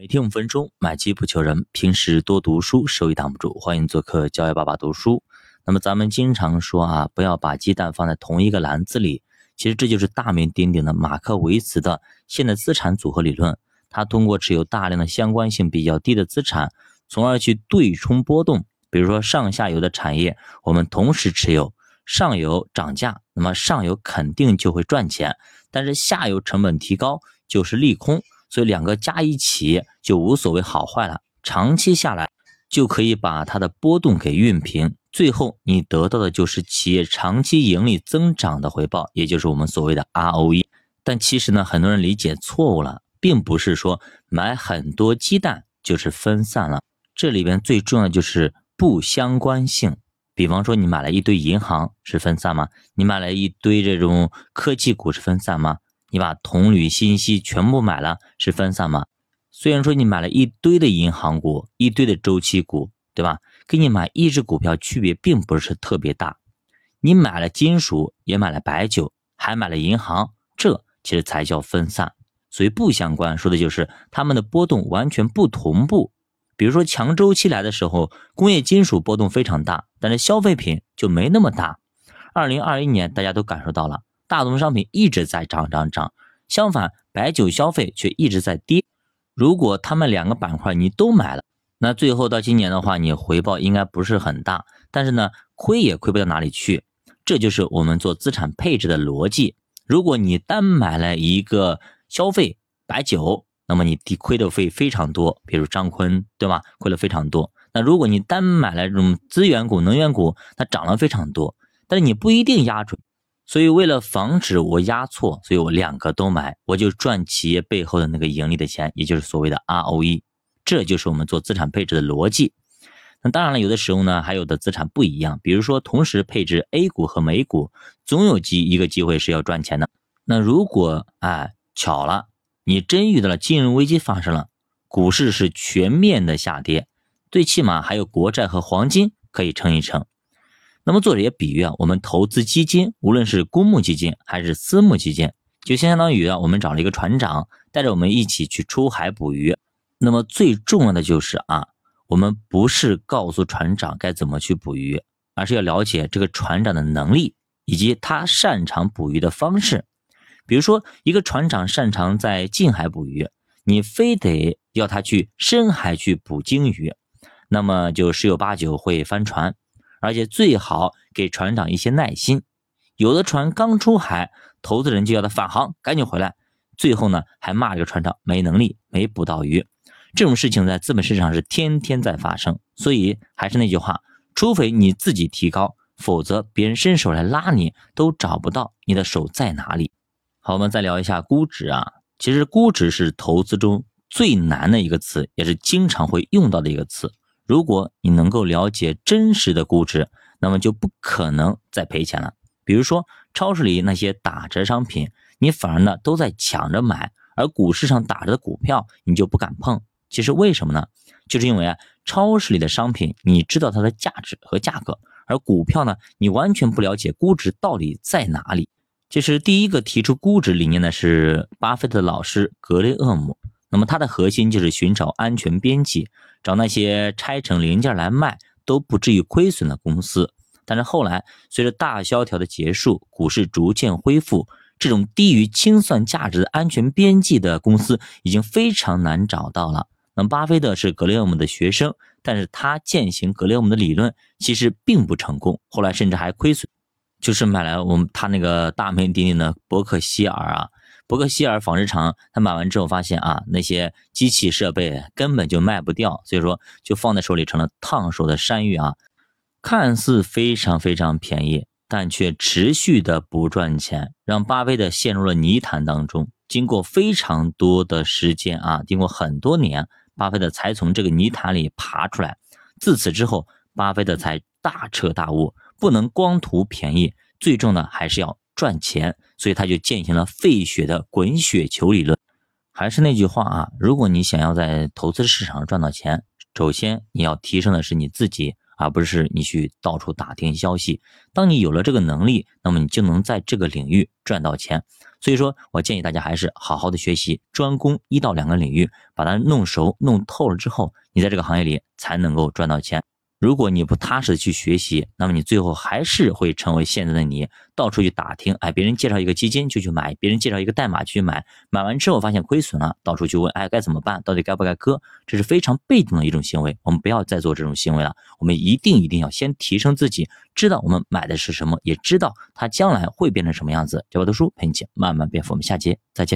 每天五分钟，买基不求人。平时多读书，收益挡不住。欢迎做客教育爸爸读书。那么咱们经常说啊，不要把鸡蛋放在同一个篮子里。其实这就是大名鼎鼎的马克维茨的现代资产组合理论。他通过持有大量的相关性比较低的资产，从而去对冲波动。比如说上下游的产业，我们同时持有，上游涨价，那么上游肯定就会赚钱，但是下游成本提高就是利空。所以两个加一起就无所谓好坏了，长期下来就可以把它的波动给熨平，最后你得到的就是企业长期盈利增长的回报，也就是我们所谓的 ROE。但其实呢，很多人理解错误了，并不是说买很多鸡蛋就是分散了，这里边最重要就是不相关性。比方说，你买了一堆银行是分散吗？你买了一堆这种科技股是分散吗？你把铜铝信息全部买了，是分散吗？虽然说你买了一堆的银行股，一堆的周期股，对吧？跟你买一只股票区别并不是特别大。你买了金属，也买了白酒，还买了银行，这其实才叫分散。所以不相关，说的就是它们的波动完全不同步。比如说强周期来的时候，工业金属波动非常大，但是消费品就没那么大。二零二一年大家都感受到了。大宗商品一直在涨涨涨，相反，白酒消费却一直在跌。如果他们两个板块你都买了，那最后到今年的话，你回报应该不是很大，但是呢，亏也亏不到哪里去。这就是我们做资产配置的逻辑。如果你单买了一个消费白酒，那么你低亏的会非常多，比如张坤，对吧？亏了非常多。那如果你单买了这种资源股、能源股，它涨了非常多，但是你不一定压准。所以，为了防止我压错，所以我两个都买，我就赚企业背后的那个盈利的钱，也就是所谓的 ROE。这就是我们做资产配置的逻辑。那当然了，有的时候呢，还有的资产不一样，比如说同时配置 A 股和美股，总有机一个机会是要赚钱的。那如果哎巧了，你真遇到了金融危机发生了，股市是全面的下跌，最起码还有国债和黄金可以撑一撑。那么作者也比喻啊，我们投资基金，无论是公募基金还是私募基金，就相当于啊，我们找了一个船长，带着我们一起去出海捕鱼。那么最重要的就是啊，我们不是告诉船长该怎么去捕鱼，而是要了解这个船长的能力以及他擅长捕鱼的方式。比如说，一个船长擅长在近海捕鱼，你非得要他去深海去捕鲸鱼，那么就十有八九会翻船。而且最好给船长一些耐心，有的船刚出海，投资人就要他返航，赶紧回来，最后呢还骂这个船长没能力，没捕到鱼。这种事情在资本市场是天天在发生，所以还是那句话，除非你自己提高，否则别人伸手来拉你都找不到你的手在哪里。好，我们再聊一下估值啊，其实估值是投资中最难的一个词，也是经常会用到的一个词。如果你能够了解真实的估值，那么就不可能再赔钱了。比如说超市里那些打折商品，你反而呢都在抢着买，而股市上打折的股票你就不敢碰。其实为什么呢？就是因为啊，超市里的商品你知道它的价值和价格，而股票呢你完全不了解估值到底在哪里。其实第一个提出估值理念的是巴菲特老师格雷厄姆。那么它的核心就是寻找安全边际，找那些拆成零件来卖都不至于亏损的公司。但是后来随着大萧条的结束，股市逐渐恢复，这种低于清算价值的安全边际的公司已经非常难找到了。那么巴菲特是格雷厄姆的学生，但是他践行格雷厄姆的理论其实并不成功，后来甚至还亏损，就是买来我们他那个大名鼎鼎的伯克希尔啊。伯克希尔纺织厂，他买完之后发现啊，那些机器设备根本就卖不掉，所以说就放在手里成了烫手的山芋啊，看似非常非常便宜，但却持续的不赚钱，让巴菲特陷入了泥潭当中。经过非常多的时间啊，经过很多年，巴菲特才从这个泥潭里爬出来。自此之后，巴菲特才大彻大悟，不能光图便宜，最重的还是要。赚钱，所以他就践行了费雪的滚雪球理论。还是那句话啊，如果你想要在投资市场赚到钱，首先你要提升的是你自己，而不是你去到处打听消息。当你有了这个能力，那么你就能在这个领域赚到钱。所以说我建议大家还是好好的学习，专攻一到两个领域，把它弄熟、弄透了之后，你在这个行业里才能够赚到钱。如果你不踏实的去学习，那么你最后还是会成为现在的你，到处去打听，哎，别人介绍一个基金就去买，别人介绍一个代码就去买，买完之后发现亏损了，到处去问，哎，该怎么办？到底该不该割？这是非常被动的一种行为，我们不要再做这种行为了。我们一定一定要先提升自己，知道我们买的是什么，也知道它将来会变成什么样子。教我读书陪你一起慢慢变富，我们下节再见。